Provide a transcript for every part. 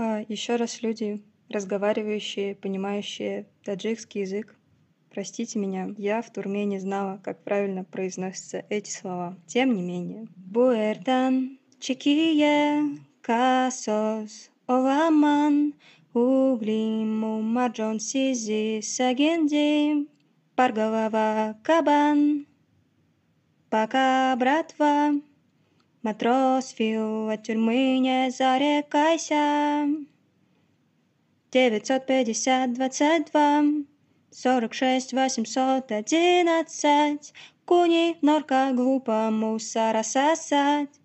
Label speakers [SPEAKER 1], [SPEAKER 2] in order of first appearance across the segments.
[SPEAKER 1] А еще раз люди, разговаривающие, понимающие таджикский язык. Простите меня, я в Турме не знала, как правильно произносятся эти слова. Тем не менее. Буэрдан, чекие, касос, оламан, углиму, маджон, сизи, сагенди, парголова, кабан, пока, братва, матрос фил, от тюрьмы не зарекайся. Девятьсот пятьдесят двадцать два сорок шесть восемьсот одиннадцать Куни, норка, глупо мусора сосать.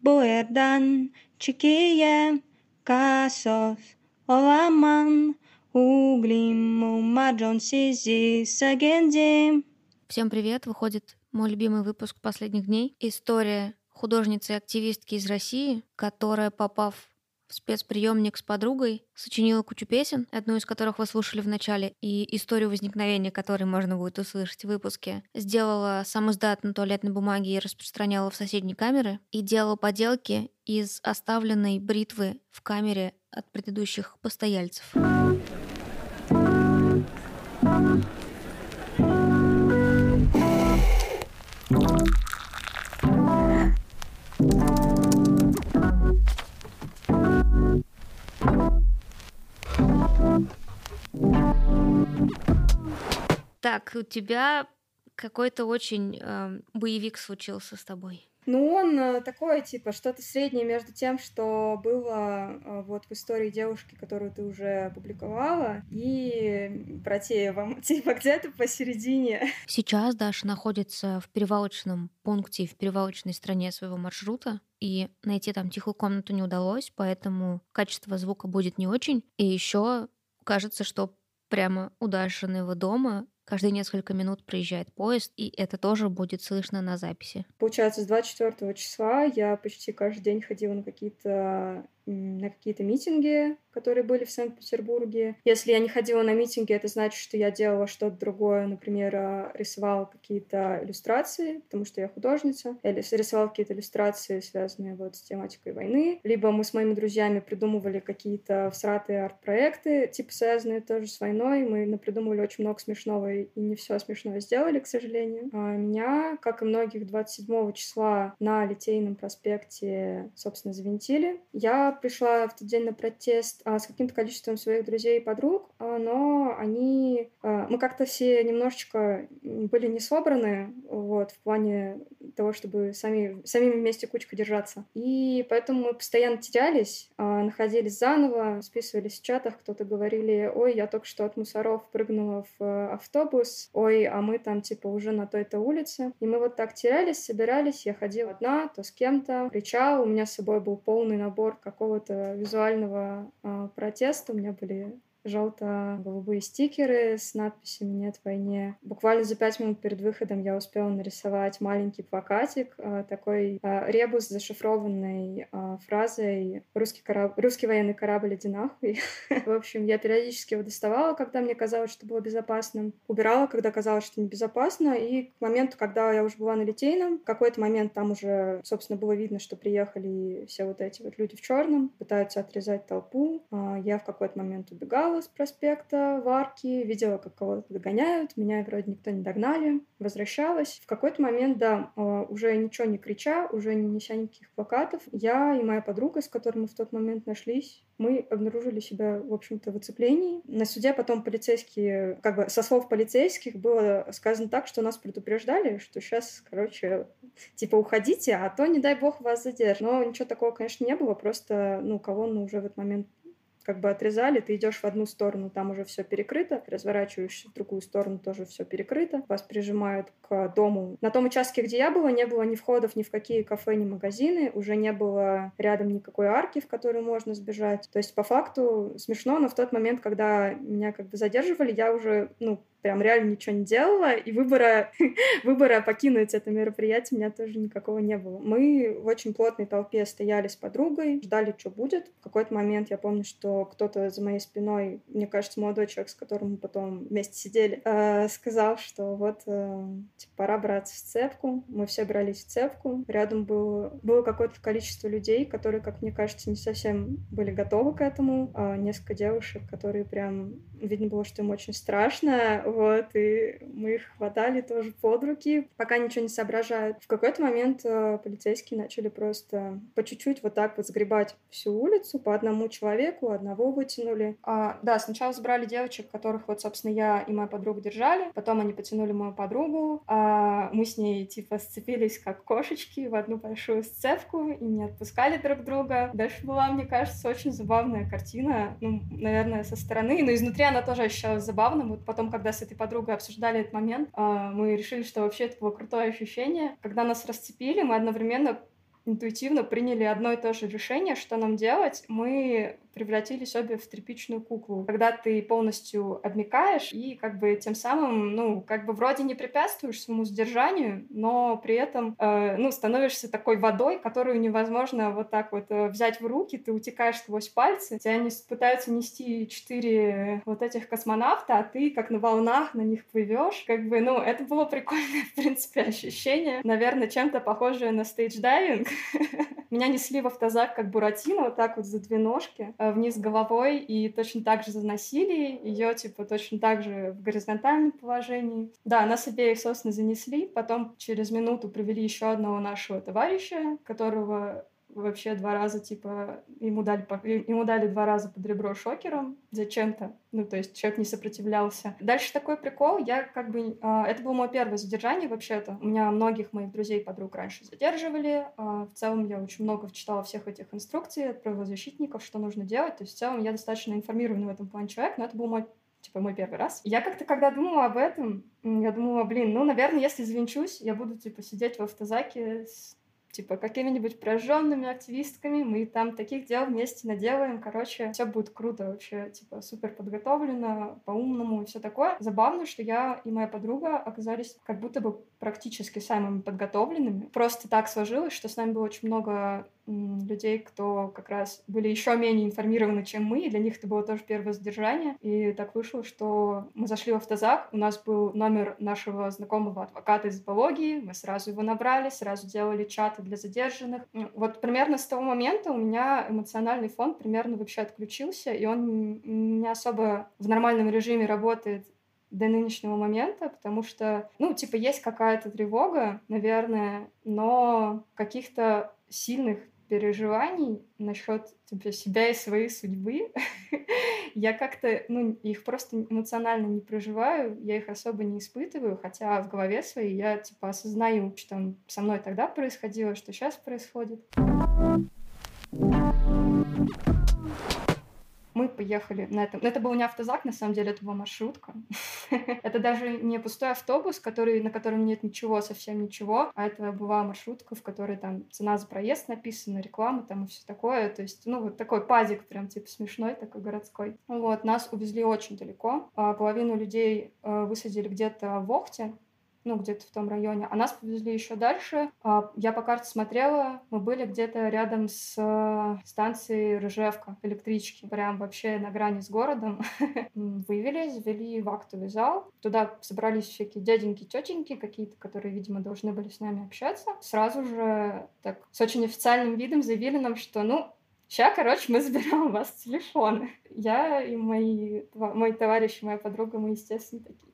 [SPEAKER 1] Буэрдан, Чикие, Касос, Оламан, Углим, Маджон, Сизи, Сагенди.
[SPEAKER 2] Всем привет! Выходит мой любимый выпуск последних дней. История художницы и активистки из России, которая, попав в спецприемник с подругой, сочинила кучу песен, одну из которых вы слушали в начале, и историю возникновения которой можно будет услышать в выпуске. Сделала сам издат на туалетной бумаге и распространяла в соседние камеры, и делала поделки из оставленной бритвы в камере от предыдущих постояльцев. Так, у тебя какой-то очень э, боевик случился с тобой.
[SPEAKER 1] Ну, он э, такое, типа, что-то среднее между тем, что было э, вот в истории девушки, которую ты уже опубликовала, и Протеевым. Типа, где-то посередине.
[SPEAKER 2] Сейчас Даша находится в перевалочном пункте, в перевалочной стране своего маршрута, и найти там тихую комнату не удалось, поэтому качество звука будет не очень. И еще кажется, что прямо у Дашиного дома Каждые несколько минут проезжает поезд, и это тоже будет слышно на записи.
[SPEAKER 1] Получается, с 24 числа я почти каждый день ходила на какие-то на какие-то митинги, которые были в Санкт-Петербурге. Если я не ходила на митинги, это значит, что я делала что-то другое. Например, а, рисовала какие-то иллюстрации, потому что я художница. Я рисовала какие-то иллюстрации, связанные вот с тематикой войны. Либо мы с моими друзьями придумывали какие-то всратые арт-проекты, типа связанные тоже с войной. Мы придумывали очень много смешного и не все смешное сделали, к сожалению. А меня, как и многих, 27 числа на Литейном проспекте, собственно, завинтили. Я пришла в тот день на протест а, с каким-то количеством своих друзей и подруг, а, но они... А, мы как-то все немножечко были не собраны, вот, в плане того, чтобы сами, самими вместе кучка держаться. И поэтому мы постоянно терялись, а, находились заново, списывались в чатах, кто-то говорили, ой, я только что от мусоров прыгнула в э, автобус, ой, а мы там типа уже на той-то улице. И мы вот так терялись, собирались, я ходила одна, то с кем-то, кричала, у меня с собой был полный набор какого-то визуального э, протеста, у меня были желто-голубые стикеры с надписями «Нет войне». Буквально за пять минут перед выходом я успела нарисовать маленький плакатик, э, такой э, ребус с зашифрованной э, фразой «Русский, кораб... «Русский военный корабль, иди нахуй». В общем, я периодически его доставала, когда мне казалось, что было безопасно, убирала, когда казалось, что небезопасно, и к моменту, когда я уже была на Литейном, в какой-то момент там уже, собственно, было видно, что приехали все вот эти вот люди в черном, пытаются отрезать толпу. Я в какой-то момент убегала, с проспекта в арке, видела, как кого-то догоняют, меня вроде никто не догнали, возвращалась. В какой-то момент, да, а, уже ничего не крича, уже не неся никаких плакатов, я и моя подруга, с которой мы в тот момент нашлись, мы обнаружили себя, в общем-то, в оцеплении. На суде потом полицейские, как бы со слов полицейских было сказано так, что нас предупреждали, что сейчас, короче, типа уходите, а то, не дай бог, вас задержат. Но ничего такого, конечно, не было, просто, ну, колонну уже в этот момент как бы отрезали, ты идешь в одну сторону, там уже все перекрыто, разворачиваешься в другую сторону, тоже все перекрыто, вас прижимают к дому. На том участке, где я была, не было ни входов ни в какие кафе, ни магазины, уже не было рядом никакой арки, в которую можно сбежать. То есть, по факту, смешно, но в тот момент, когда меня как бы задерживали, я уже, ну, прям реально ничего не делала, и выбора, выбора покинуть это мероприятие у меня тоже никакого не было. Мы в очень плотной толпе стояли с подругой, ждали, что будет. В какой-то момент я помню, что кто-то за моей спиной, мне кажется, молодой человек, с которым мы потом вместе сидели, э, сказал, что вот э, типа, пора браться в цепку. Мы все брались в цепку. Рядом было, было какое-то количество людей, которые, как мне кажется, не совсем были готовы к этому. А несколько девушек, которые прям видно было, что им очень страшно, вот, и мы их хватали тоже под руки, пока ничего не соображают. В какой-то момент э, полицейские начали просто по чуть-чуть вот так вот сгребать всю улицу по одному человеку, одного вытянули. А, да, сначала забрали девочек, которых вот, собственно, я и моя подруга держали, потом они потянули мою подругу, а мы с ней, типа, сцепились как кошечки в одну большую сцепку и не отпускали друг друга. Дальше была, мне кажется, очень забавная картина, ну, наверное, со стороны, но изнутри она тоже ощущалась забавным. Вот потом, когда с этой подругой обсуждали этот момент, а, мы решили, что вообще это было крутое ощущение. Когда нас расцепили, мы одновременно интуитивно приняли одно и то же решение, что нам делать. Мы превратились обе в тряпичную куклу. Когда ты полностью обмикаешь и как бы тем самым, ну, как бы вроде не препятствуешь своему сдержанию, но при этом, э, ну, становишься такой водой, которую невозможно вот так вот э, взять в руки, ты утекаешь сквозь пальцы, тебя не пытаются нести четыре вот этих космонавта, а ты как на волнах на них плывешь. Как бы, ну, это было прикольное, в принципе, ощущение. Наверное, чем-то похожее на стейдж-дайвинг. Меня несли в автозак как Буратино, вот так вот за две ножки. Э, вниз головой и точно так же заносили ее, типа, точно так же в горизонтальном положении. Да, нас обеих, собственно, занесли. Потом через минуту привели еще одного нашего товарища, которого вообще два раза, типа, ему дали, ему дали два раза под ребро шокером зачем-то. Ну, то есть человек не сопротивлялся. Дальше такой прикол, я как бы... Э, это было мое первое задержание вообще-то. У меня многих моих друзей подруг раньше задерживали. Э, в целом я очень много читала всех этих инструкций от правозащитников, что нужно делать. То есть в целом я достаточно информированный в этом плане человек, но это был мой типа мой первый раз. Я как-то, когда думала об этом, я думала, блин, ну, наверное, если звенчусь, я буду, типа, сидеть в автозаке с типа какими-нибудь прожженными активистками, мы там таких дел вместе наделаем, короче, все будет круто вообще, типа супер подготовлено, по-умному и все такое. Забавно, что я и моя подруга оказались как будто бы практически самыми подготовленными. Просто так сложилось, что с нами было очень много людей, кто как раз были еще менее информированы, чем мы, и для них это было тоже первое задержание. И так вышло, что мы зашли в автозак, у нас был номер нашего знакомого адвоката из биологии, мы сразу его набрали, сразу делали чаты для задержанных. Вот примерно с того момента у меня эмоциональный фон примерно вообще отключился, и он не особо в нормальном режиме работает до нынешнего момента, потому что, ну, типа, есть какая-то тревога, наверное, но каких-то сильных переживаний насчет типа, себя и своей судьбы, я как-то, ну, их просто эмоционально не проживаю, я их особо не испытываю, хотя в голове своей я, типа, осознаю, что там со мной тогда происходило, что сейчас происходит мы поехали на этом. Это был не автозак, на самом деле, это была маршрутка. Это даже не пустой автобус, который, на котором нет ничего, совсем ничего, а это была маршрутка, в которой там цена за проезд написана, реклама там и все такое. То есть, ну, вот такой пазик прям типа смешной, такой городской. Вот, нас увезли очень далеко. А половину людей э, высадили где-то в Охте, ну, где-то в том районе. А нас повезли еще дальше. А, я по карте смотрела, мы были где-то рядом с э, станцией Рыжевка, электрички, прям вообще на грани с городом. Вывели, завели в актовый зал. Туда собрались всякие дяденьки, тетеньки какие-то, которые, видимо, должны были с нами общаться. Сразу же так с очень официальным видом заявили нам, что, ну, Сейчас, короче, мы забираем у вас телефоны. Я и мои, мой товарищ, моя подруга, мы, естественно, такие,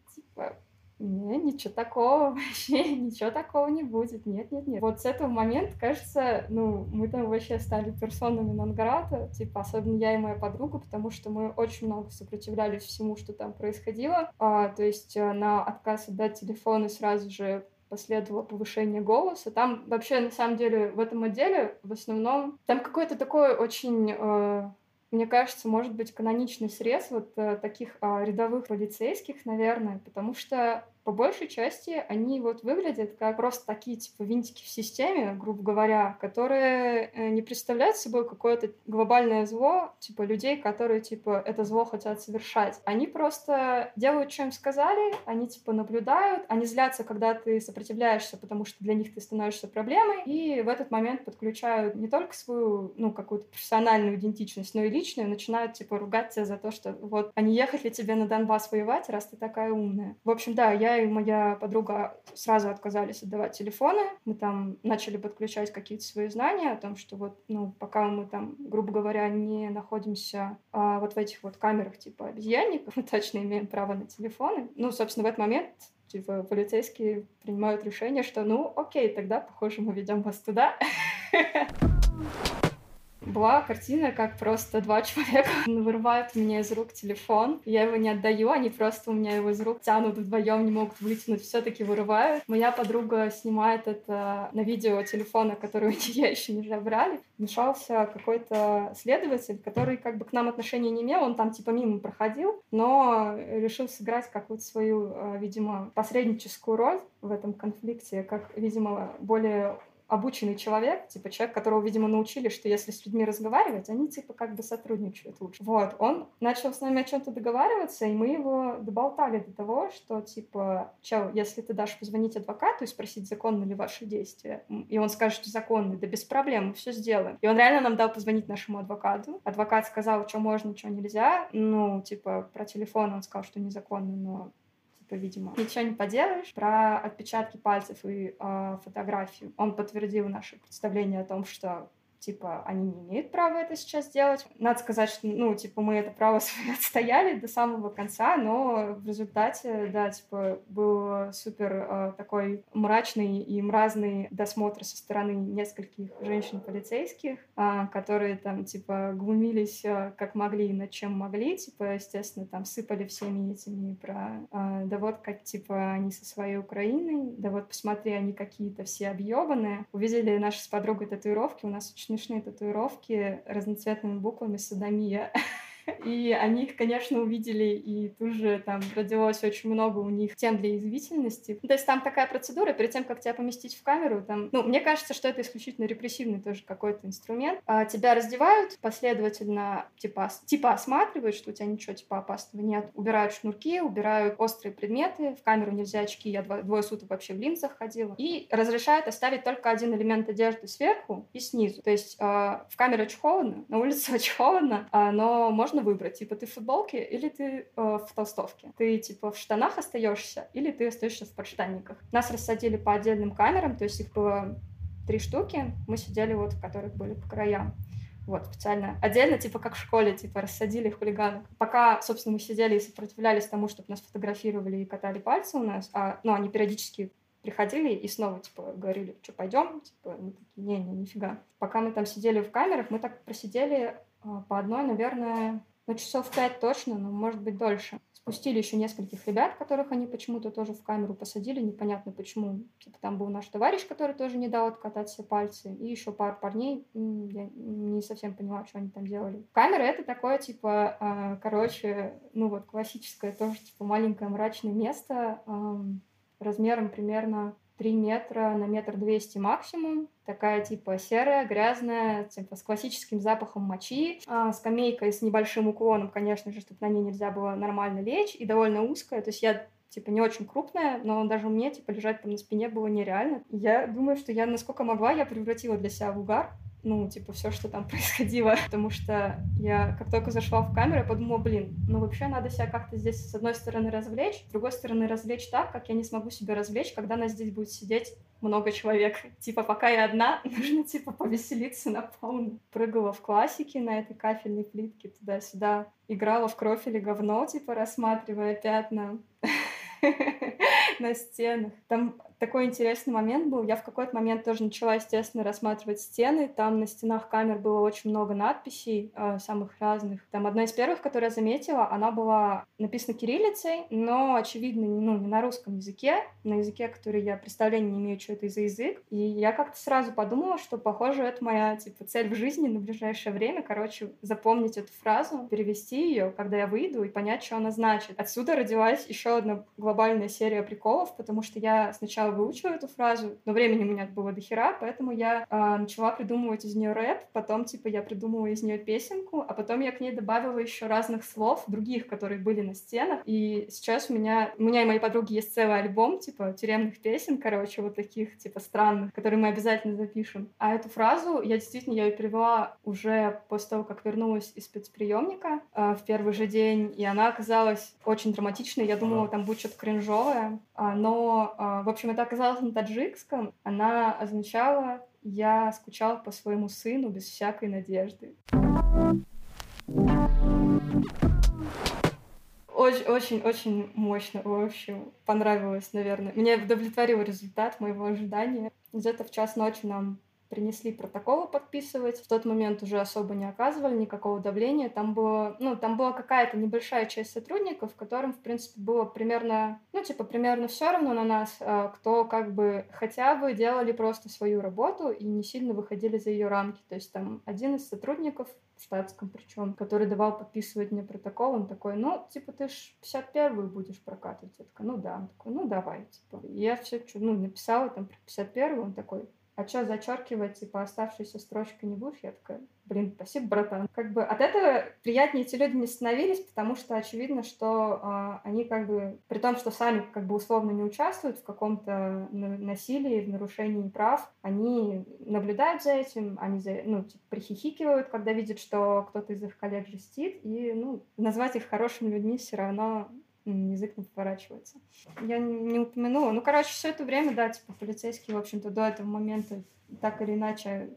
[SPEAKER 1] не, ничего такого, вообще ничего такого не будет. Нет, нет, нет. Вот с этого момента, кажется, ну, мы там вообще стали персонами Нонграта, типа, особенно я и моя подруга, потому что мы очень много сопротивлялись всему, что там происходило. А, то есть э, на отказ отдать телефоны сразу же последовало повышение голоса. Там вообще, на самом деле, в этом отделе в основном... Там какой-то такой очень... Э, мне кажется, может быть каноничный срез вот э, таких э, рядовых полицейских, наверное, потому что по большей части они вот выглядят как просто такие, типа, винтики в системе, грубо говоря, которые э, не представляют собой какое-то глобальное зло, типа, людей, которые, типа, это зло хотят совершать. Они просто делают, что им сказали, они, типа, наблюдают, они злятся, когда ты сопротивляешься, потому что для них ты становишься проблемой, и в этот момент подключают не только свою, ну, какую-то профессиональную идентичность, но и личную, начинают, типа, ругать тебя за то, что вот, а не ехать ли тебе на Донбасс воевать, раз ты такая умная. В общем, да, я и моя подруга сразу отказались отдавать телефоны, мы там начали подключать какие-то свои знания о том, что вот, ну, пока мы там, грубо говоря, не находимся а, вот в этих вот камерах типа обезьянников, мы точно имеем право на телефоны. Ну, собственно, в этот момент типа полицейские принимают решение, что ну окей, тогда, похоже, мы ведем вас туда. была картина, как просто два человека вырывают у меня из рук телефон. Я его не отдаю, они просто у меня его из рук тянут вдвоем, не могут вытянуть, все-таки вырывают. Моя подруга снимает это на видео телефона, который у нее еще не забрали. Вмешался какой-то следователь, который как бы к нам отношения не имел, он там типа мимо проходил, но решил сыграть какую-то свою, э, видимо, посредническую роль в этом конфликте, как, видимо, более обученный человек, типа человек, которого, видимо, научили, что если с людьми разговаривать, они типа как бы сотрудничают лучше. Вот, он начал с нами о чем-то договариваться, и мы его доболтали до того, что типа, чел, если ты дашь позвонить адвокату и спросить, законны ли ваши действия, и он скажет, что законны, да без проблем, мы все сделаем. И он реально нам дал позвонить нашему адвокату. Адвокат сказал, что можно, что нельзя. Ну, типа, про телефон он сказал, что незаконно, но типа, видимо, ничего не поделаешь. Про отпечатки пальцев и э, фотографию он подтвердил наше представление о том, что типа, они не имеют права это сейчас делать. Надо сказать, что, ну, типа, мы это право отстояли до самого конца, но в результате, да, типа, был супер э, такой мрачный и мразный досмотр со стороны нескольких женщин-полицейских, э, которые там, типа, глумились э, как могли, над чем могли, типа, естественно, там сыпали всеми этими про, э, да вот как, типа, они со своей Украиной, да вот посмотри, они какие-то все объебанные. Увидели наши с подругой татуировки, у нас очень смешные татуировки разноцветными буквами «Садомия». И они их, конечно, увидели, и тут же там родилось очень много у них тем для язвительности. То есть там такая процедура, перед тем, как тебя поместить в камеру, там, ну, мне кажется, что это исключительно репрессивный тоже какой-то инструмент. А, тебя раздевают, последовательно, типа, типа осматривают, что у тебя ничего, типа, опасного нет. Убирают шнурки, убирают острые предметы, в камеру нельзя очки, я два, двое суток вообще в линзах ходила. И разрешают оставить только один элемент одежды сверху и снизу. То есть э, в камере очень холодно, на улице очень холодно, э, но можно можно выбрать, типа, ты в футболке или ты э, в толстовке. Ты, типа, в штанах остаешься или ты остаешься в подштанниках. Нас рассадили по отдельным камерам, то есть их было три штуки. Мы сидели вот, в которых были по краям. Вот, специально. Отдельно, типа, как в школе, типа, рассадили хулиганов. Пока, собственно, мы сидели и сопротивлялись тому, чтобы нас фотографировали и катали пальцы у нас, а, ну, они периодически приходили и снова, типа, говорили, что, пойдем? Типа, мы такие, не-не, нифига. Пока мы там сидели в камерах, мы так просидели по одной, наверное, ну, часов пять точно, но может быть дольше. Спустили еще нескольких ребят, которых они почему-то тоже в камеру посадили, непонятно почему. Типа там был наш товарищ, который тоже не дал откатать все пальцы, и еще пару парней, я не совсем поняла, что они там делали. Камера — это такое, типа, э, короче, ну вот классическое тоже, типа, маленькое мрачное место, размером примерно 3 метра на метр двести максимум. Такая типа серая, грязная, типа с классическим запахом мочи. А, скамейка с небольшим уклоном, конечно же, чтобы на ней нельзя было нормально лечь. И довольно узкая. То есть я типа не очень крупная, но даже мне типа лежать там на спине было нереально. Я думаю, что я насколько могла, я превратила для себя в угар ну, типа, все, что там происходило. Потому что я, как только зашла в камеру, я подумала, блин, ну, вообще надо себя как-то здесь, с одной стороны, развлечь, с другой стороны, развлечь так, как я не смогу себя развлечь, когда нас здесь будет сидеть много человек. Типа, пока я одна, нужно, типа, повеселиться на полную. Прыгала в классике на этой кафельной плитке туда-сюда. Играла в кровь или говно, типа, рассматривая пятна на стенах. Там такой интересный момент был. Я в какой-то момент тоже начала, естественно, рассматривать стены. Там на стенах камер было очень много надписей, э, самых разных. Там одна из первых, которую я заметила, она была написана кириллицей, но, очевидно, ну, не на русском языке, на языке, который я представления не имею, что это за язык. И я как-то сразу подумала, что, похоже, это моя, типа, цель в жизни на ближайшее время. Короче, запомнить эту фразу, перевести ее, когда я выйду, и понять, что она значит. Отсюда родилась еще одна глобальная серия приколов потому что я сначала выучила эту фразу, но времени у меня было до хера, поэтому я э, начала придумывать из нее рэп, потом, типа, я придумала из нее песенку, а потом я к ней добавила еще разных слов, других, которые были на стенах, и сейчас у меня, у меня и моей подруги есть целый альбом, типа, тюремных песен, короче, вот таких, типа, странных, которые мы обязательно запишем. А эту фразу, я действительно, я ее перевела уже после того, как вернулась из спецприемника э, в первый же день, и она оказалась очень драматичной. Я думала, там будет что-то кринжовое. А, но, а, в общем, это оказалось на таджикском. Она означала «я скучал по своему сыну без всякой надежды». Очень-очень-очень мощно, в общем, понравилось, наверное. Меня удовлетворил результат моего ожидания. Где-то в час ночи нам принесли протоколы подписывать. В тот момент уже особо не оказывали никакого давления. Там, было, ну, там была какая-то небольшая часть сотрудников, которым, в принципе, было примерно, ну, типа, примерно все равно на нас, а, кто как бы хотя бы делали просто свою работу и не сильно выходили за ее рамки. То есть там один из сотрудников в штатском причем, который давал подписывать мне протокол, он такой, ну, типа, ты ж 51-ю будешь прокатывать. Я такая, ну да. Он такой, ну давай, типа. И я все, ну, написала там про 51-ю, он такой, а что зачеркивать, типа, оставшуюся строчку не такая, блин, спасибо, братан. Как бы от этого приятнее эти люди не становились, потому что очевидно, что э, они как бы, при том, что сами как бы условно не участвуют в каком-то насилии, в нарушении прав, они наблюдают за этим, они, за, ну, типа, прихихикивают, когда видят, что кто-то из их коллег жестит, и, ну, назвать их хорошими людьми все равно язык не поворачивается. Я не упомянула. Ну, короче, все это время, да, типа, полицейские, в общем-то, до этого момента так или иначе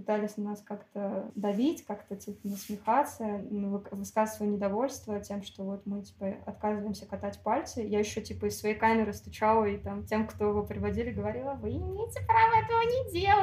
[SPEAKER 1] пытались нас как-то давить, как-то типа насмехаться, высказывать свое недовольство тем, что вот мы типа отказываемся катать пальцы. Я еще типа из своей камеры стучала и там тем, кто его приводили, говорила, вы имеете право этого не делать.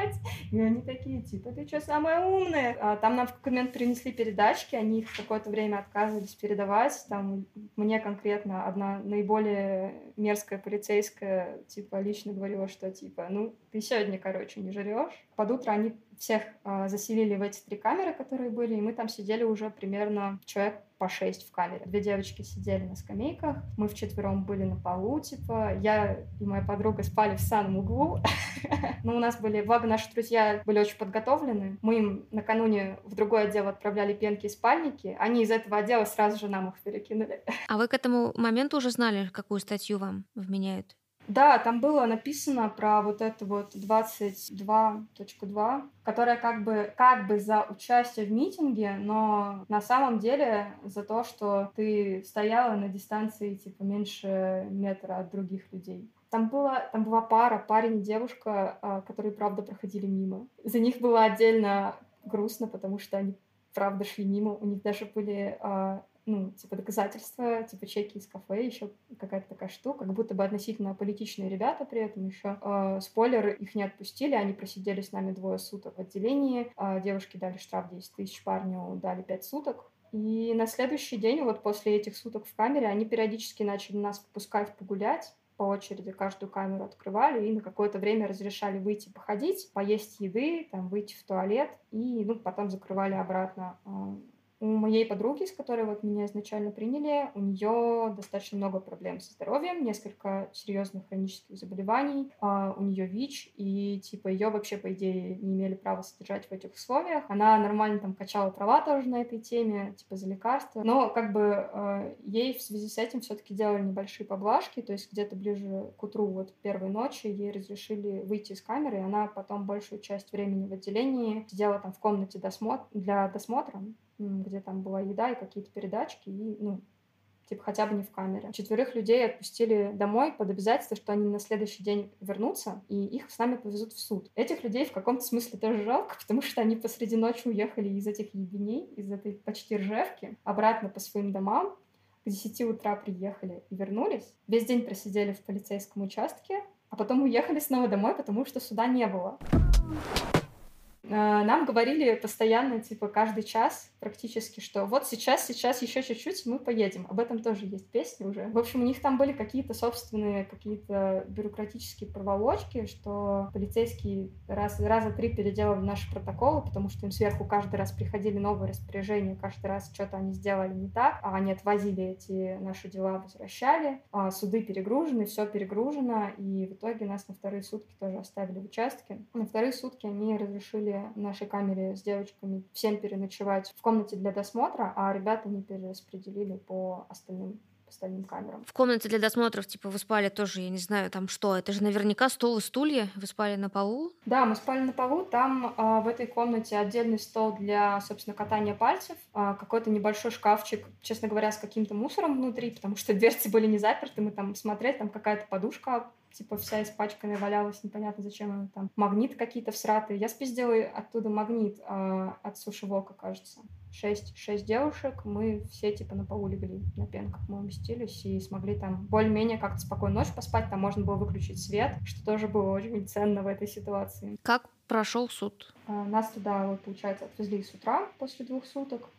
[SPEAKER 1] И они такие, типа, ты что, самая умная? А там нам в какой момент принесли передачки, они их какое-то время отказывались передавать. Там мне конкретно одна наиболее мерзкая полицейская, типа, лично говорила, что типа, ну, ты сегодня, короче, не жрешь. Под утро они всех э, заселили в эти три камеры, которые были, и мы там сидели уже примерно человек по шесть в камере. Две девочки сидели на скамейках, мы вчетвером были на полу, типа, я и моя подруга спали в самом углу. Но у нас были, благо наши друзья были очень подготовлены, мы им накануне в другой отдел отправляли пенки и спальники, они из этого отдела сразу же нам их перекинули.
[SPEAKER 2] А вы к этому моменту уже знали, какую статью вам вменяют?
[SPEAKER 1] Да, там было написано про вот это вот 22.2, которая как бы, как бы за участие в митинге, но на самом деле за то, что ты стояла на дистанции типа меньше метра от других людей. Там, было, там была пара, парень и девушка, а, которые, правда, проходили мимо. За них было отдельно грустно, потому что они, правда, шли мимо. У них даже были а, ну, типа доказательства, типа чеки из кафе, еще какая-то такая штука, как будто бы относительно политичные ребята при этом еще. Э, спойлер, их не отпустили, они просидели с нами двое суток в отделении, э, девушки дали штраф 10 тысяч, парню дали 5 суток, и на следующий день, вот после этих суток в камере, они периодически начали нас выпускать погулять, по очереди каждую камеру открывали и на какое-то время разрешали выйти походить, поесть еды, там, выйти в туалет, и ну, потом закрывали обратно а, у моей подруги, с которой вот меня изначально приняли, у нее достаточно много проблем со здоровьем, несколько серьезных хронических заболеваний, а у нее ВИЧ, и типа ее вообще, по идее, не имели права содержать в этих условиях. Она нормально там качала права тоже на этой теме, типа за лекарства, но как бы э, ей в связи с этим все-таки делали небольшие поблажки, то есть где-то ближе к утру вот первой ночи ей разрешили выйти из камеры, и она потом большую часть времени в отделении сидела там в комнате досмотр... для досмотра, где там была еда и какие-то передачки, и, ну, типа хотя бы не в камере. Четверых людей отпустили домой под обязательство, что они на следующий день вернутся, и их с нами повезут в суд. Этих людей в каком-то смысле тоже жалко, потому что они посреди ночи уехали из этих ебеней, из этой почти ржевки, обратно по своим домам, к 10 утра приехали и вернулись. Весь день просидели в полицейском участке, а потом уехали снова домой, потому что суда не было нам говорили постоянно, типа, каждый час практически, что вот сейчас, сейчас, еще чуть-чуть, мы поедем. Об этом тоже есть песни уже. В общем, у них там были какие-то собственные, какие-то бюрократические проволочки, что полицейские раз, раза три переделали наши протоколы, потому что им сверху каждый раз приходили новые распоряжения, каждый раз что-то они сделали не так, а они отвозили эти наши дела, возвращали, а суды перегружены, все перегружено, и в итоге нас на вторые сутки тоже оставили в участке. На вторые сутки они разрешили нашей камере с девочками всем переночевать в комнате для досмотра, а ребята не перераспределили по остальным по остальным камерам.
[SPEAKER 2] В комнате для досмотров, типа, вы спали тоже, я не знаю, там что, это же наверняка стол и стулья, вы спали на полу?
[SPEAKER 1] Да, мы спали на полу, там э, в этой комнате отдельный стол для, собственно, катания пальцев, э, какой-то небольшой шкафчик, честно говоря, с каким-то мусором внутри, потому что дверцы были не заперты, мы там смотрели, там какая-то подушка типа вся испачканная валялась, непонятно зачем она там. Магнит какие-то всратые. Я спиздила оттуда магнит э, от сушевока, кажется. Шесть, шесть девушек, мы все типа на полу легли, на пенках мы уместились и смогли там более-менее как-то спокойно ночь поспать, там можно было выключить свет, что тоже было очень ценно в этой ситуации.
[SPEAKER 2] Как прошел суд?
[SPEAKER 1] Э, нас туда, вот, получается, отвезли с утра после двух суток.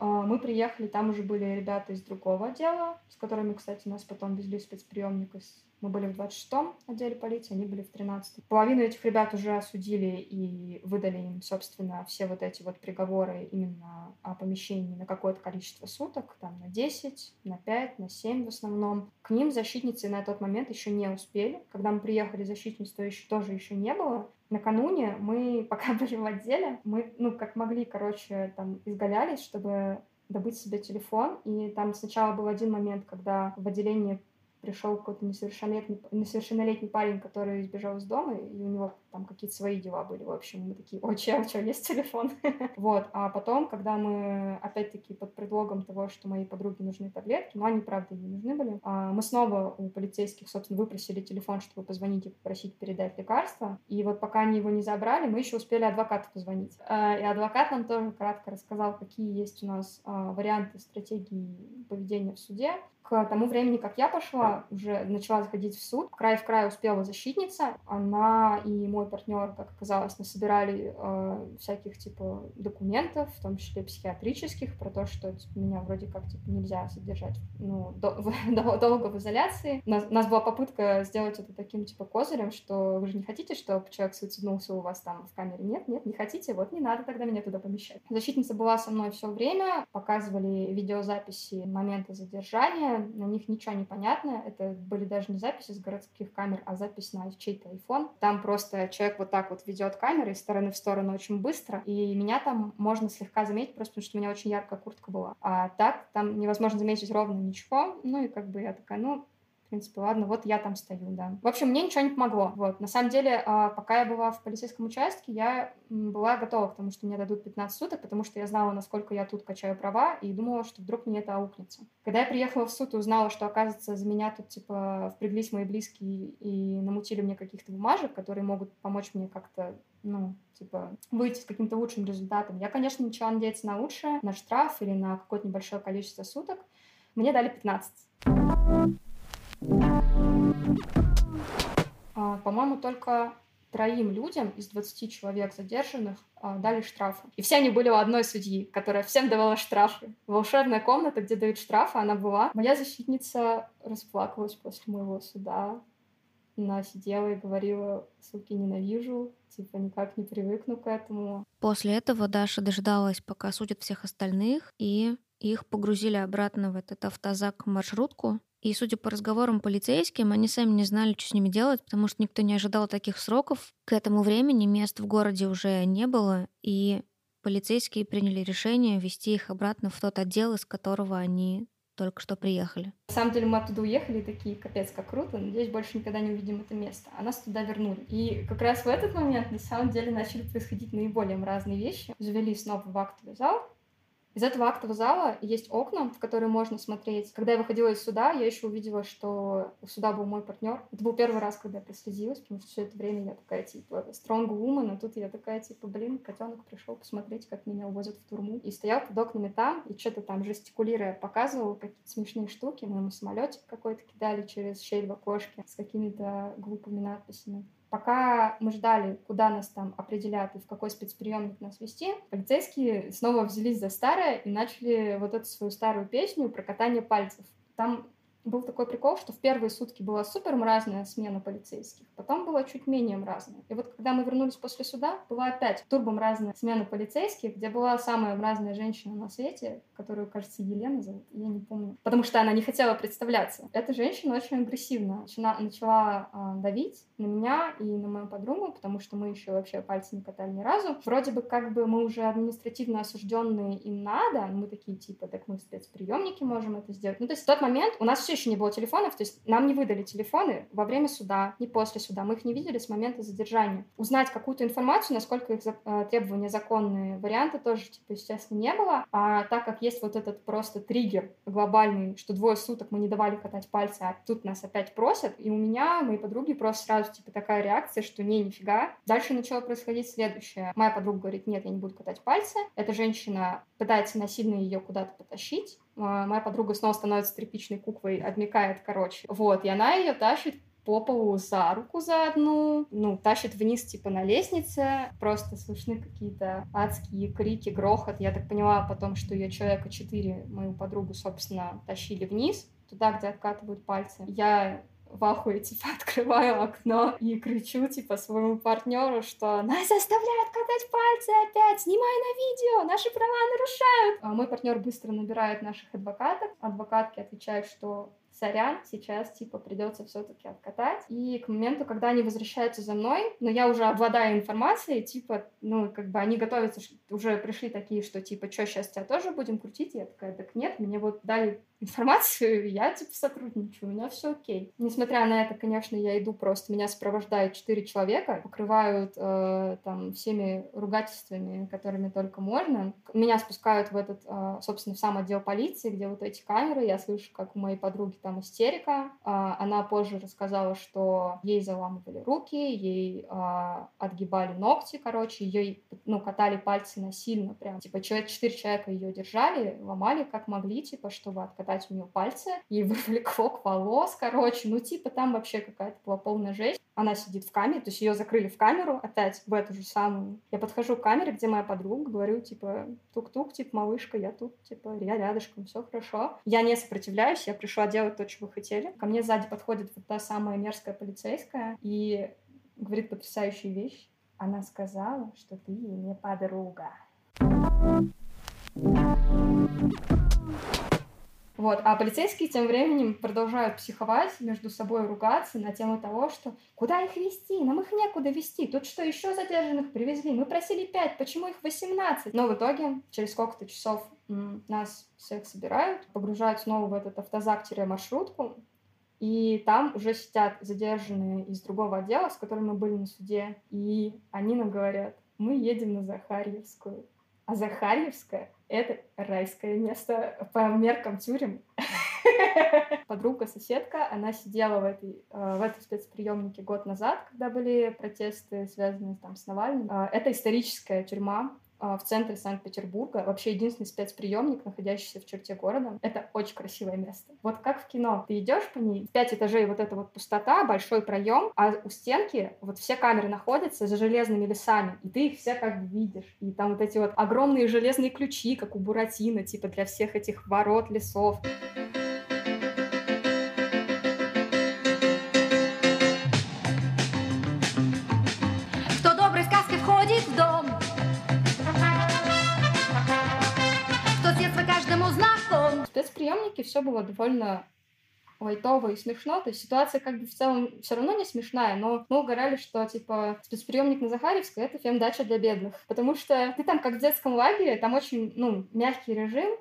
[SPEAKER 1] Э, мы приехали, там уже были ребята из другого отдела, с которыми, кстати, нас потом везли в спецприемник из мы были в 26-м отделе полиции, они были в 13-м. Половину этих ребят уже осудили и выдали им, собственно, все вот эти вот приговоры именно о помещении на какое-то количество суток, там на 10, на 5, на 7 в основном. К ним защитницы на тот момент еще не успели. Когда мы приехали, защитниц то еще тоже еще не было. Накануне мы, пока были в отделе, мы, ну, как могли, короче, там изгалялись, чтобы добыть себе телефон. И там сначала был один момент, когда в отделении пришел какой-то несовершеннолетний, несовершеннолетний парень, который сбежал из дома, и у него там какие-то свои дела были. В общем, мы такие, о, чел, что, есть телефон? вот. А потом, когда мы, опять-таки, под предлогом того, что моей подруге нужны таблетки, но они, правда, не нужны были, а, мы снова у полицейских, собственно, выпросили телефон, чтобы позвонить и попросить передать лекарства. И вот пока они его не забрали, мы еще успели адвокату позвонить. А, и адвокат нам тоже кратко рассказал, какие есть у нас а, варианты стратегии поведения в суде к тому времени, как я пошла, уже начала заходить в суд, край в край успела защитница. Она и мой партнер, как оказалось, насобирали э, всяких типа документов, в том числе психиатрических, про то, что типа, меня вроде как типа нельзя содержать ну, до, в, долго в изоляции. У нас, у нас была попытка сделать это таким типа козырем, что вы же не хотите, чтобы человек суициднулся у вас там в камере. Нет, нет, не хотите, вот не надо тогда меня туда помещать. Защитница была со мной все время, показывали видеозаписи момента задержания, на них ничего не понятно. Это были даже не записи с городских камер, а запись на чей-то iPhone. Там просто человек вот так вот ведет камеры из стороны в сторону очень быстро, и меня там можно слегка заметить, просто потому что у меня очень яркая куртка была. А так там невозможно заметить ровно ничего. Ну и как бы я такая, ну, принципе, ладно, вот я там стою, да. В общем, мне ничего не помогло. Вот. На самом деле, а, пока я была в полицейском участке, я была готова к тому, что мне дадут 15 суток, потому что я знала, насколько я тут качаю права, и думала, что вдруг мне это аукнется. Когда я приехала в суд и узнала, что, оказывается, за меня тут, типа, впряглись мои близкие и намутили мне каких-то бумажек, которые могут помочь мне как-то ну, типа, выйти с каким-то лучшим результатом. Я, конечно, начала надеяться на лучшее, на штраф или на какое-то небольшое количество суток. Мне дали 15. А, по-моему, только троим людям из 20 человек задержанных а, дали штрафы. И все они были у одной судьи, которая всем давала штрафы. Волшебная комната, где дают штрафы, она была. Моя защитница расплакалась после моего суда. Она сидела и говорила, суки, ненавижу, типа никак не привыкну к этому.
[SPEAKER 2] После этого Даша дождалась, пока судят всех остальных, и их погрузили обратно в этот автозак-маршрутку, и, судя по разговорам полицейским, они сами не знали, что с ними делать, потому что никто не ожидал таких сроков. К этому времени мест в городе уже не было, и полицейские приняли решение вести их обратно в тот отдел, из которого они только что приехали.
[SPEAKER 1] На самом деле мы оттуда уехали и такие, капец, как круто, надеюсь, больше никогда не увидим это место. А нас туда вернули. И как раз в этот момент на самом деле начали происходить наиболее разные вещи. Завели снова в актовый зал, из этого актового зала есть окна, в которые можно смотреть. Когда я выходила из суда, я еще увидела, что у суда был мой партнер. Это был первый раз, когда я прослезилась, потому что все это время я такая, типа, strong woman, а тут я такая, типа, блин, котенок пришел посмотреть, как меня увозят в турму. И стоял под окнами там, и что-то там жестикулируя показывал какие-то смешные штуки. Мы ему самолетик какой-то кидали через щель в окошке с какими-то глупыми надписями. Пока мы ждали, куда нас там определят и в какой спецприемник нас вести, полицейские снова взялись за старое и начали вот эту свою старую песню про катание пальцев. Там был такой прикол, что в первые сутки была супер мразная смена полицейских, потом была чуть менее мразная. И вот когда мы вернулись после суда, была опять турбом разная смена полицейских, где была самая мразная женщина на свете, которую, кажется, Елена зовут, я не помню, потому что она не хотела представляться. Эта женщина очень агрессивно начала, начала э, давить на меня и на мою подругу, потому что мы еще вообще пальцы не катали ни разу. Вроде бы как бы мы уже административно осужденные, им надо, мы такие типа, так мы в спецприемнике можем это сделать. Ну то есть в тот момент у нас все еще не было телефонов, то есть нам не выдали телефоны во время суда, не после суда, мы их не видели с момента задержания. Узнать какую-то информацию, насколько их э, требования законные, варианты тоже, типа, естественно, не было. А так как есть вот этот просто триггер глобальный, что двое суток мы не давали катать пальцы, а тут нас опять просят, и у меня, моей подруги просто сразу, типа, такая реакция, что не, нифига. Дальше начало происходить следующее. Моя подруга говорит, нет, я не буду катать пальцы. Эта женщина пытается насильно ее куда-то потащить. А, моя подруга снова становится тряпичной куклой, обмекает, короче. Вот, и она ее тащит по полу за руку за одну, ну, тащит вниз, типа, на лестнице, просто слышны какие-то адские крики, грохот. Я так поняла потом, что ее человека четыре, мою подругу, собственно, тащили вниз, туда, где откатывают пальцы. Я в ахуе, типа, открываю окно и кричу, типа, своему партнеру, что нас заставляют катать пальцы опять, снимай на видео, наши права нарушают. А мой партнер быстро набирает наших адвокатов. Адвокатки отвечают, что сорян, сейчас, типа, придется все-таки откатать. И к моменту, когда они возвращаются за мной, но я уже обладаю информацией, типа, ну, как бы они готовятся, уже пришли такие, что, типа, что, сейчас тебя тоже будем крутить? Я такая, так нет, мне вот дали информацию, я, типа, сотрудничаю, у меня все окей. Несмотря на это, конечно, я иду просто, меня сопровождают четыре человека, покрывают э, там всеми ругательствами, которыми только можно. Меня спускают в этот, э, собственно, в сам отдел полиции, где вот эти камеры, я слышу, как у моей подруги там истерика. Э, она позже рассказала, что ей заламывали руки, ей э, отгибали ногти, короче, ей, ну, катали пальцы насильно прям. Типа, человек, четыре человека ее держали, ломали как могли, типа, чтобы откатать у нее пальцы, ей вырвали клок волос, короче, ну, типа, там вообще какая-то была полная жесть. Она сидит в камере, то есть ее закрыли в камеру опять, в эту же самую. Я подхожу к камере, где моя подруга, говорю, типа, тук-тук, типа, малышка, я тут, типа, я рядышком, все хорошо. Я не сопротивляюсь, я пришла делать то, что вы хотели. Ко мне сзади подходит вот та самая мерзкая полицейская и говорит потрясающую вещь. Она сказала, что ты не подруга. Вот. А полицейские тем временем продолжают психовать, между собой ругаться на тему того, что куда их вести, нам их некуда вести, тут что, еще задержанных привезли, мы просили пять, почему их 18? Но в итоге через сколько-то часов нас всех собирают, погружают снова в этот автозак-маршрутку, и там уже сидят задержанные из другого отдела, с которыми мы были на суде, и они нам говорят, мы едем на Захарьевскую. А Захарьевская — это райское место по меркам тюрем. Подруга, соседка, она сидела в, этой, э, в этом спецприемнике год назад, когда были протесты, связанные там, с Навальным. Э, это историческая тюрьма, в центре Санкт-Петербурга. Вообще единственный спецприемник, находящийся в черте города. Это очень красивое место. Вот как в кино. Ты идешь по ней, пять этажей вот эта вот пустота, большой проем, а у стенки вот все камеры находятся за железными лесами, и ты их все как бы видишь. И там вот эти вот огромные железные ключи, как у Буратино, типа для всех этих ворот лесов. Спецприемнике все было довольно лайтово и смешно. То есть ситуация как бы в целом все равно не смешная, но мы угорали, что типа спецприемник на Захаревской — это фем-дача для бедных. Потому что ты там как в детском лагере, там очень, ну, мягкий режим,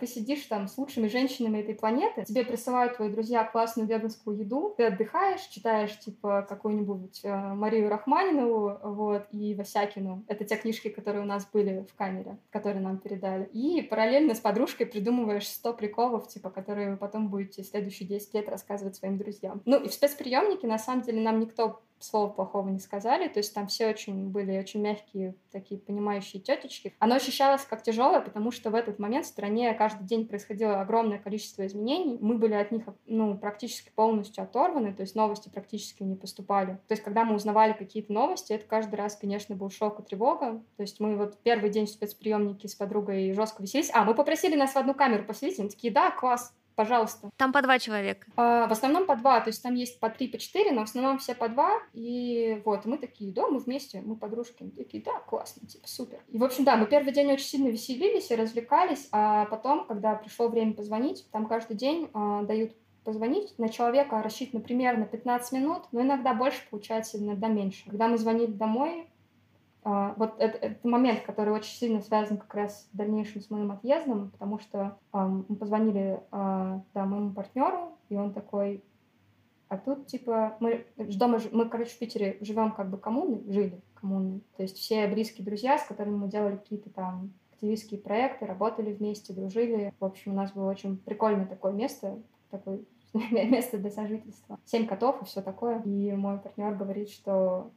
[SPEAKER 1] ты сидишь там с лучшими женщинами этой планеты, тебе присылают твои друзья классную веганскую еду, ты отдыхаешь, читаешь, типа, какую-нибудь э, Марию Рахманинову, вот, и Васякину. Это те книжки, которые у нас были в камере, которые нам передали. И параллельно с подружкой придумываешь 100 приколов, типа, которые вы потом будете следующие 10 лет рассказывать своим друзьям. Ну, и в спецприемнике, на самом деле, нам никто слова плохого не сказали. То есть там все очень были очень мягкие, такие понимающие тетечки. Оно ощущалось как тяжелое, потому что в этот момент в стране каждый день происходило огромное количество изменений. Мы были от них ну, практически полностью оторваны, то есть новости практически не поступали. То есть когда мы узнавали какие-то новости, это каждый раз, конечно, был шок и тревога. То есть мы вот первый день в спецприемнике с подругой жестко веселись. А, мы попросили нас в одну камеру поселить, они такие, да, класс, пожалуйста.
[SPEAKER 2] Там по два человека?
[SPEAKER 1] А, в основном по два, то есть там есть по три, по четыре, но в основном все по два. И вот, мы такие, да, мы вместе, мы подружки. Мы такие, да, классно, типа, супер. И, в общем, да, мы первый день очень сильно веселились и развлекались, а потом, когда пришло время позвонить, там каждый день а, дают позвонить. На человека рассчитано примерно 15 минут, но иногда больше получается, иногда меньше. Когда мы звонили домой, а, вот это, это момент, который очень сильно связан как раз в дальнейшем с моим отъездом, потому что мы позвонили да, моему партнеру, и он такой, а тут типа мы дома, мы, короче, в Питере живем как бы коммуны, жили коммуны, то есть все близкие друзья, с которыми мы делали какие-то там активистские проекты, работали вместе, дружили. В общем, у нас было очень прикольное такое место, такое место для сожительства. Семь котов и все такое. И мой партнер говорит, что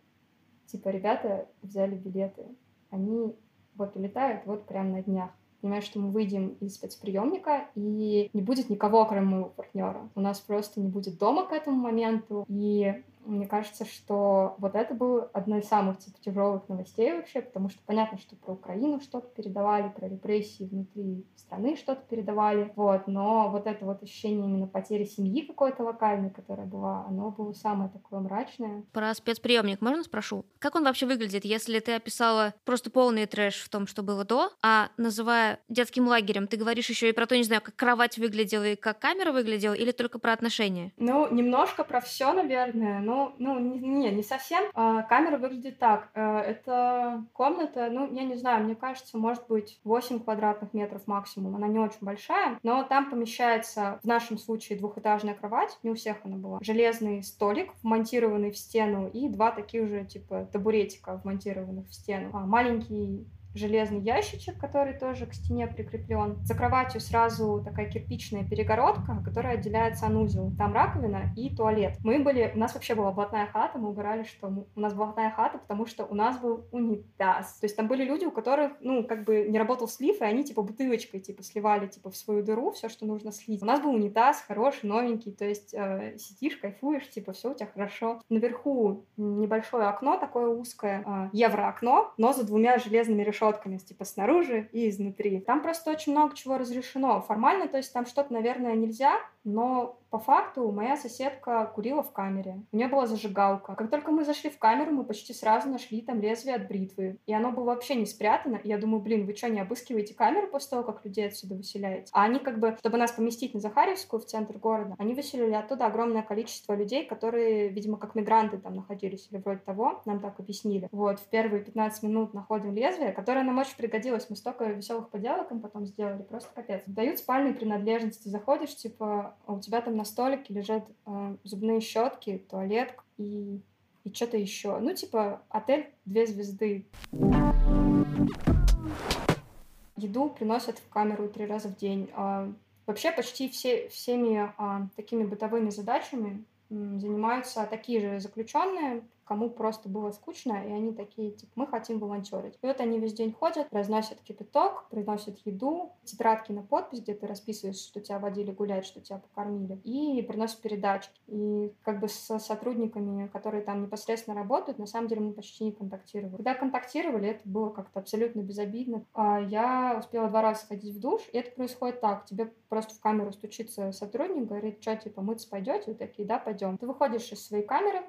[SPEAKER 1] типа, ребята взяли билеты, они вот улетают вот прямо на днях. Понимаешь, что мы выйдем из спецприемника, и не будет никого, кроме моего партнера. У нас просто не будет дома к этому моменту, и мне кажется, что вот это было одно из самых типа, тяжелых новостей вообще, потому что понятно, что про Украину что-то передавали, про репрессии внутри страны что-то передавали, вот, но вот это вот ощущение именно потери семьи какой-то локальной, которая была, оно было самое такое мрачное.
[SPEAKER 2] Про спецприемник можно спрошу? Как он вообще выглядит, если ты описала просто полный трэш в том, что было до, а называя детским лагерем, ты говоришь еще и про то, не знаю, как кровать выглядела и как камера выглядела, или только про отношения?
[SPEAKER 1] Ну, немножко про все, наверное, но ну, ну, не, не совсем. А, камера выглядит так. А, это комната, ну, я не знаю, мне кажется, может быть 8 квадратных метров максимум. Она не очень большая, но там помещается, в нашем случае, двухэтажная кровать. Не у всех она была. Железный столик, вмонтированный в стену, и два таких же, типа, табуретика, вмонтированных в стену. А, маленький железный ящичек, который тоже к стене прикреплен. За кроватью сразу такая кирпичная перегородка, которая отделяет санузел. Там раковина и туалет. Мы были, у нас вообще была блатная хата, мы угорали, что у нас блатная хата, потому что у нас был унитаз. То есть там были люди, у которых, ну, как бы не работал слив, и они типа бутылочкой типа сливали типа в свою дыру все, что нужно слить. У нас был унитаз хороший, новенький, то есть э, сидишь, кайфуешь, типа все у тебя хорошо. Наверху небольшое окно такое узкое, э, евроокно, но за двумя железными решетками решетками, типа снаружи и изнутри. Там просто очень много чего разрешено. Формально, то есть там что-то, наверное, нельзя, но по факту моя соседка курила в камере. У нее была зажигалка. Как только мы зашли в камеру, мы почти сразу нашли там лезвие от бритвы. И оно было вообще не спрятано. И я думаю, блин, вы что, не обыскиваете камеру после того, как людей отсюда выселяете? А они как бы, чтобы нас поместить на Захаревскую, в центр города, они выселили оттуда огромное количество людей, которые, видимо, как мигранты там находились или вроде того. Нам так объяснили. Вот, в первые 15 минут находим лезвие, которое нам очень пригодилось. Мы столько веселых поделок им потом сделали. Просто капец. Дают спальные принадлежности. Заходишь, типа, у тебя там на столике лежат э, зубные щетки, туалет и, и что-то еще. Ну, типа, отель две звезды. Еду приносят в камеру три раза в день. А, вообще почти все, всеми а, такими бытовыми задачами занимаются такие же заключенные, кому просто было скучно, и они такие, типа, мы хотим волонтерить. И вот они весь день ходят, разносят кипяток, приносят еду, тетрадки на подпись, где ты расписываешь, что тебя водили гулять, что тебя покормили, и приносят передачки. И как бы с сотрудниками, которые там непосредственно работают, на самом деле мы почти не контактировали. Когда контактировали, это было как-то абсолютно безобидно. А я успела два раза сходить в душ, и это происходит так. Тебе просто в камеру стучится сотрудник, говорит, что, типа, мыться пойдете? Вы такие, да, пойдем. Ты выходишь из своей камеры,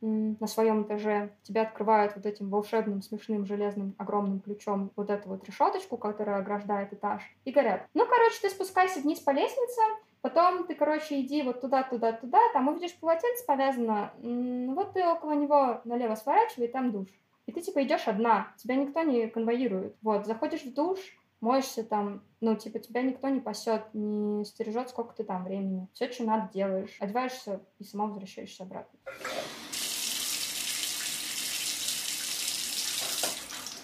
[SPEAKER 1] на своем этаже, тебя открывают вот этим волшебным, смешным, железным, огромным ключом вот эту вот решеточку, которая ограждает этаж, и говорят, ну, короче, ты спускайся вниз по лестнице, потом ты, короче, иди вот туда, туда, туда, там увидишь полотенце повязано, вот ты около него налево сворачивай, там душ. И ты, типа, идешь одна, тебя никто не конвоирует. Вот, заходишь в душ, моешься там, ну, типа, тебя никто не пасет, не стережет, сколько ты там времени. Все, что надо, делаешь. Одеваешься и сама возвращаешься обратно.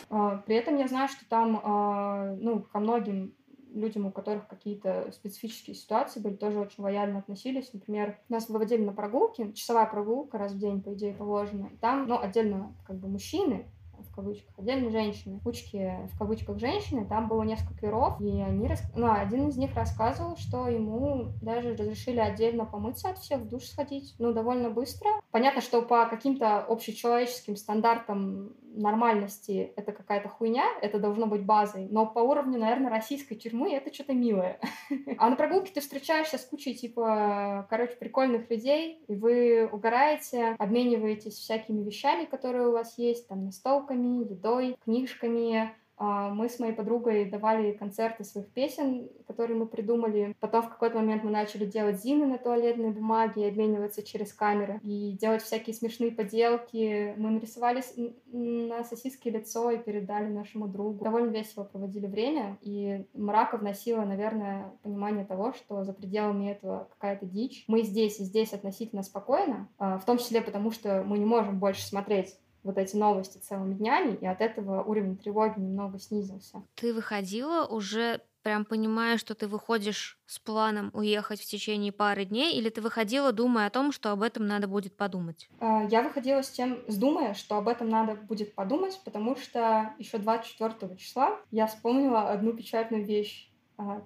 [SPEAKER 1] При этом я знаю, что там, а, ну, ко многим людям, у которых какие-то специфические ситуации были, тоже очень лояльно относились. Например, нас выводили на прогулки, часовая прогулка раз в день, по идее, положена. Там, ну, отдельно как бы мужчины, в кавычках, отдельно женщины. Кучки в кавычках женщины, там было несколько иров, и они, рас... ну, один из них рассказывал, что ему даже разрешили отдельно помыться от всех, в душ сходить, ну, довольно быстро. Понятно, что по каким-то общечеловеческим стандартам нормальности это какая-то хуйня, это должно быть базой, но по уровню, наверное, российской тюрьмы это что-то милое. А на прогулке ты встречаешься с кучей, типа, короче, прикольных людей, и вы угораете, обмениваетесь всякими вещами, которые у вас есть, там, настолками, едой, книжками, мы с моей подругой давали концерты своих песен, которые мы придумали. Потом в какой-то момент мы начали делать зины на туалетной бумаге, обмениваться через камеры и делать всякие смешные поделки. Мы нарисовали на сосиски лицо и передали нашему другу. Довольно весело проводили время, и мрака вносила, наверное, понимание того, что за пределами этого какая-то дичь. Мы здесь и здесь относительно спокойно, а, в том числе потому, что мы не можем больше смотреть вот эти новости целыми днями, и от этого уровень тревоги немного снизился.
[SPEAKER 2] Ты выходила уже прям понимая, что ты выходишь с планом уехать в течение пары дней, или ты выходила, думая о том, что об этом надо будет подумать?
[SPEAKER 1] А, я выходила с тем, с думая, что об этом надо будет подумать, потому что еще 24 числа я вспомнила одну печальную вещь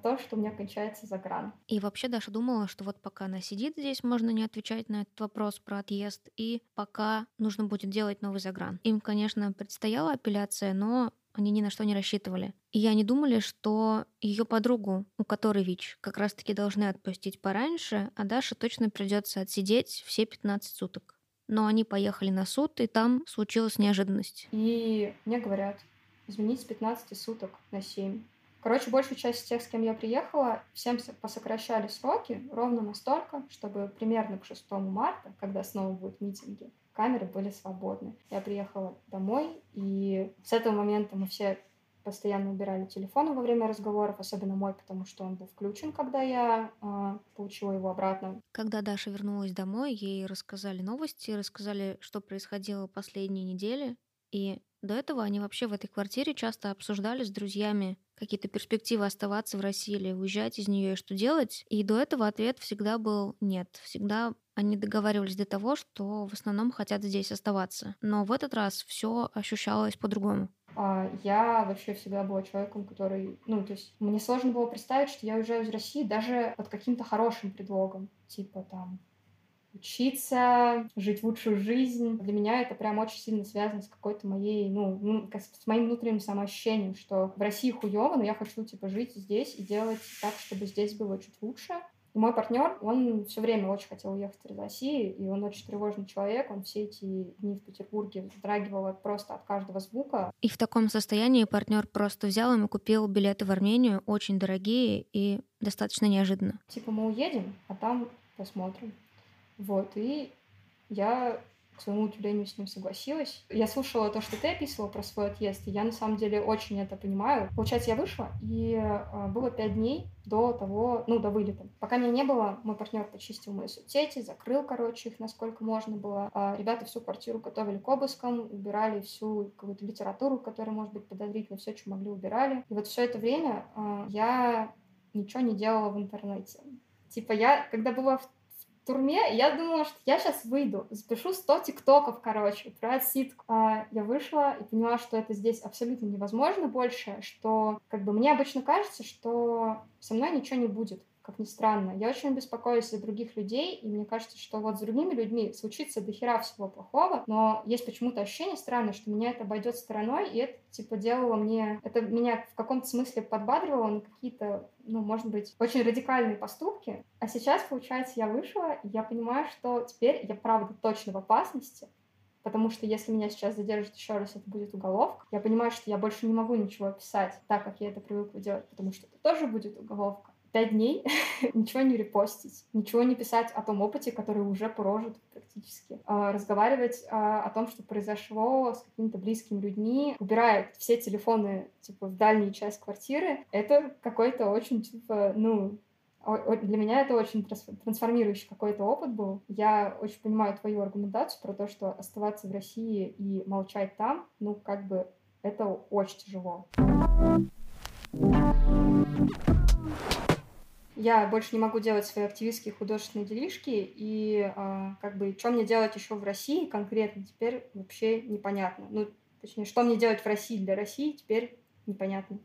[SPEAKER 1] то, что у меня кончается загран.
[SPEAKER 2] И вообще Даша думала, что вот пока она сидит здесь, можно не отвечать на этот вопрос про отъезд, и пока нужно будет делать новый загран. Им, конечно, предстояла апелляция, но они ни на что не рассчитывали. И они думали, что ее подругу, у которой ВИЧ, как раз-таки должны отпустить пораньше, а Даше точно придется отсидеть все 15 суток. Но они поехали на суд, и там случилась неожиданность.
[SPEAKER 1] И мне говорят, изменить с 15 суток на 7. Короче, большую часть тех, с кем я приехала, всем посокращали сроки ровно настолько, чтобы примерно к 6 марта, когда снова будут митинги, камеры были свободны. Я приехала домой, и с этого момента мы все постоянно убирали телефоны во время разговоров, особенно мой, потому что он был включен, когда я э, получила его обратно.
[SPEAKER 2] Когда Даша вернулась домой, ей рассказали новости, рассказали, что происходило последние недели, и до этого они вообще в этой квартире часто обсуждали с друзьями какие-то перспективы оставаться в России или уезжать из нее и что делать. И до этого ответ всегда был нет. Всегда они договаривались до того, что в основном хотят здесь оставаться. Но в этот раз все ощущалось по-другому.
[SPEAKER 1] А, я вообще всегда была человеком, который, ну, то есть мне сложно было представить, что я уезжаю из России даже под каким-то хорошим предлогом, типа там учиться, жить лучшую жизнь. Для меня это прям очень сильно связано с какой-то моей, ну, ну с моим внутренним самоощущением, что в России хуёво, но я хочу, типа, жить здесь и делать так, чтобы здесь было чуть лучше. И мой партнер, он все время очень хотел уехать из России, и он очень тревожный человек, он все эти дни в Петербурге вздрагивал просто от каждого звука.
[SPEAKER 2] И в таком состоянии партнер просто взял и купил билеты в Армению, очень дорогие и достаточно неожиданно.
[SPEAKER 1] Типа мы уедем, а там посмотрим. Вот, и я к своему удивлению с ним согласилась. Я слушала то, что ты описывала про свой отъезд, и я на самом деле очень это понимаю. Получается, я вышла, и э, было пять дней до того, ну, до вылета. Пока меня не было, мой партнер почистил мои соцсети, закрыл, короче, их насколько можно было. А ребята всю квартиру готовили к обыскам, убирали всю какую-то литературу, которая может быть подозрительной, все, что могли, убирали. И вот все это время э, я ничего не делала в интернете. Типа я, когда была в турме, я думала, что я сейчас выйду, запишу 100 тиктоков, короче, про ситку. А я вышла и поняла, что это здесь абсолютно невозможно больше, что как бы мне обычно кажется, что со мной ничего не будет как ни странно. Я очень беспокоюсь за других людей, и мне кажется, что вот с другими людьми случится до хера всего плохого, но есть почему-то ощущение странное, что меня это обойдет стороной, и это, типа, делало мне... Это меня в каком-то смысле подбадривало на какие-то, ну, может быть, очень радикальные поступки. А сейчас, получается, я вышла, и я понимаю, что теперь я, правда, точно в опасности, потому что если меня сейчас задержат еще раз, это будет уголовка. Я понимаю, что я больше не могу ничего писать так, как я это привыкла делать, потому что это тоже будет уголовка пять дней ничего не репостить, ничего не писать о том опыте, который уже прожит практически. А, разговаривать а, о том, что произошло с какими-то близкими людьми, убирая все телефоны типа в дальнюю часть квартиры, это какой-то очень типа, ну, для меня это очень трансформирующий какой-то опыт был. Я очень понимаю твою аргументацию про то, что оставаться в России и молчать там, ну, как бы, это очень тяжело. Я больше не могу делать свои активистские художественные делишки, и э, как бы, что мне делать еще в России конкретно, теперь вообще непонятно. Ну, точнее, что мне делать в России для России, теперь непонятно.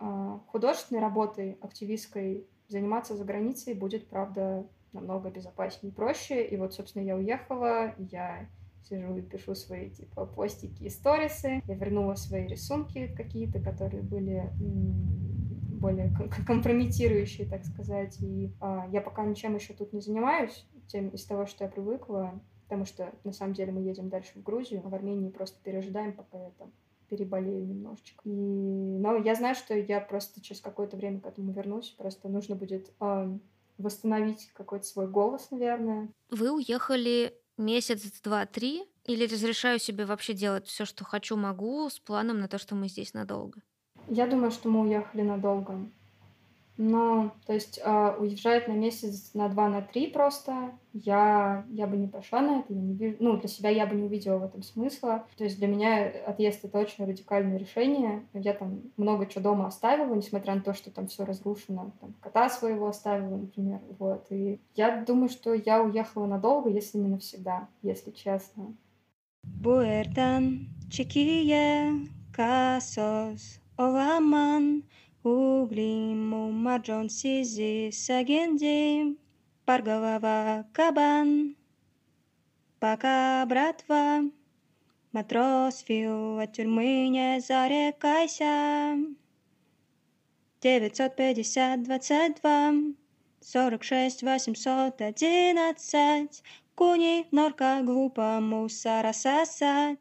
[SPEAKER 1] Э, художественной работой активистской заниматься за границей будет, правда, намного безопаснее и проще. И вот, собственно, я уехала, я сижу и пишу свои, типа, постики и сторисы. Я вернула свои рисунки какие-то, которые были более компрометирующие, так сказать. И а, я пока ничем еще тут не занимаюсь, тем из того, что я привыкла, потому что на самом деле мы едем дальше в Грузию, а в Армении просто пережидаем, пока я там переболею немножечко. И... Но я знаю, что я просто через какое-то время к этому вернусь, просто нужно будет э, восстановить какой-то свой голос, наверное.
[SPEAKER 2] Вы уехали месяц, два, три, или разрешаю себе вообще делать все, что хочу, могу, с планом на то, что мы здесь надолго?
[SPEAKER 1] Я думаю, что мы уехали надолго. Но, то есть, э, уезжать на месяц, на два, на три просто, я, я бы не пошла на это, я не вижу, ну, для себя я бы не увидела в этом смысла. То есть для меня отъезд — это очень радикальное решение. Я там много чего дома оставила, несмотря на то, что там все разрушено. Там, кота своего оставила, например, вот. И я думаю, что я уехала надолго, если не навсегда, если честно. Буэртан, чекие, касос, оваман, Углим, Марджон, Сизи, Сагенди, Паргалава, Кабан, Пока, братва, Матрос, Фил, от тюрьмы не зарекайся. Девятьсот пятьдесят двадцать два, сорок шесть восемьсот одиннадцать. Куни, норка, глупо мусора сосать.